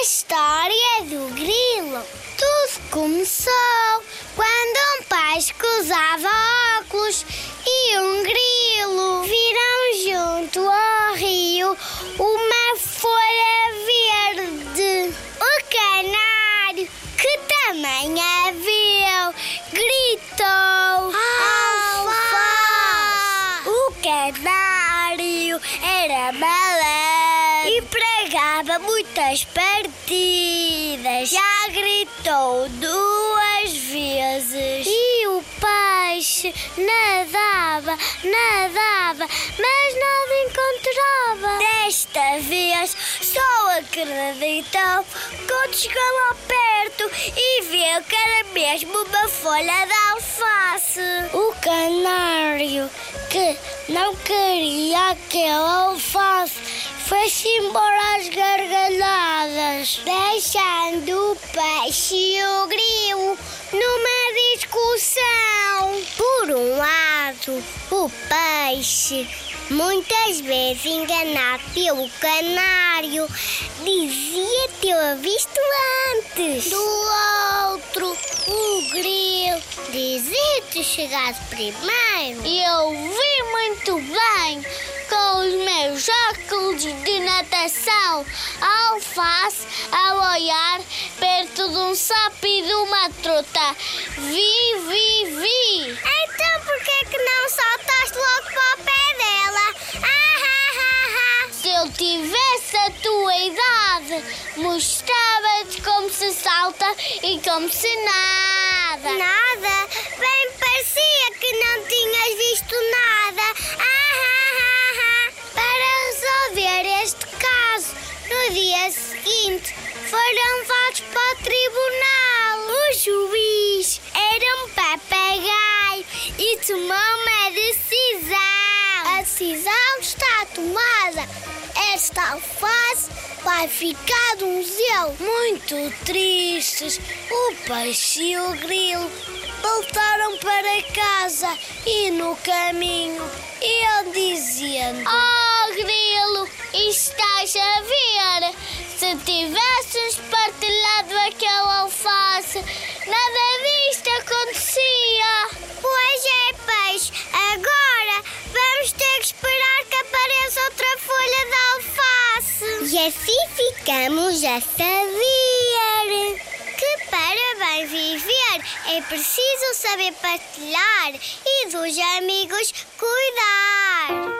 A história do grilo. Tudo começou quando um páscoa usava óculos e um grilo viram junto ao rio uma folha verde. O canário, que também a viu, gritou: Alfa! O canário era malandro pregava muitas partidas. Já gritou duas vezes. E o peixe nadava, nadava, mas nada encontrava. Desta vez só acreditou quando chegou lá perto e viu que era mesmo uma folha de alface. O canário, que não queria aquela alface, foi-se embora às gargalhadas, deixando o peixe e o grilo numa discussão. Por um lado, o peixe, muitas vezes enganado pelo canário, dizia ter visto antes. Do outro, o grilo dizia ter chegado primeiro. Eu vi muito bem com os meus óculos de natação, a alface a olhar perto de um sapo e de uma truta. Vi, vi, vi. Então por que que não saltaste logo para o pé dela? Ah, ah, ah, ah. Se eu tivesse a tua idade, mostrava-te como se salta e como se nada. Nada? Bem parecia que não vai ficar um museu. Muito tristes, o peixe e o grilo voltaram para casa e no caminho ele dizia: Oh, grilo, estás a ver? Se tivesses partilhado aquela alface, nada disto acontecia. Ficamos a saber que para bem viver é preciso saber partilhar e dos amigos cuidar.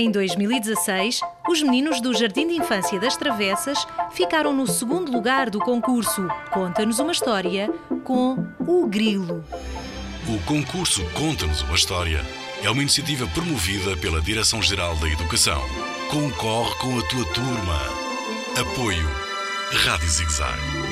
Em 2016, os meninos do Jardim de Infância das Travessas ficaram no segundo lugar do concurso Conta-nos uma História com o Grilo. O concurso Conta-nos uma História é uma iniciativa promovida pela Direção-Geral da Educação. Concorre com a tua turma. Apoio Rádio Zigzag.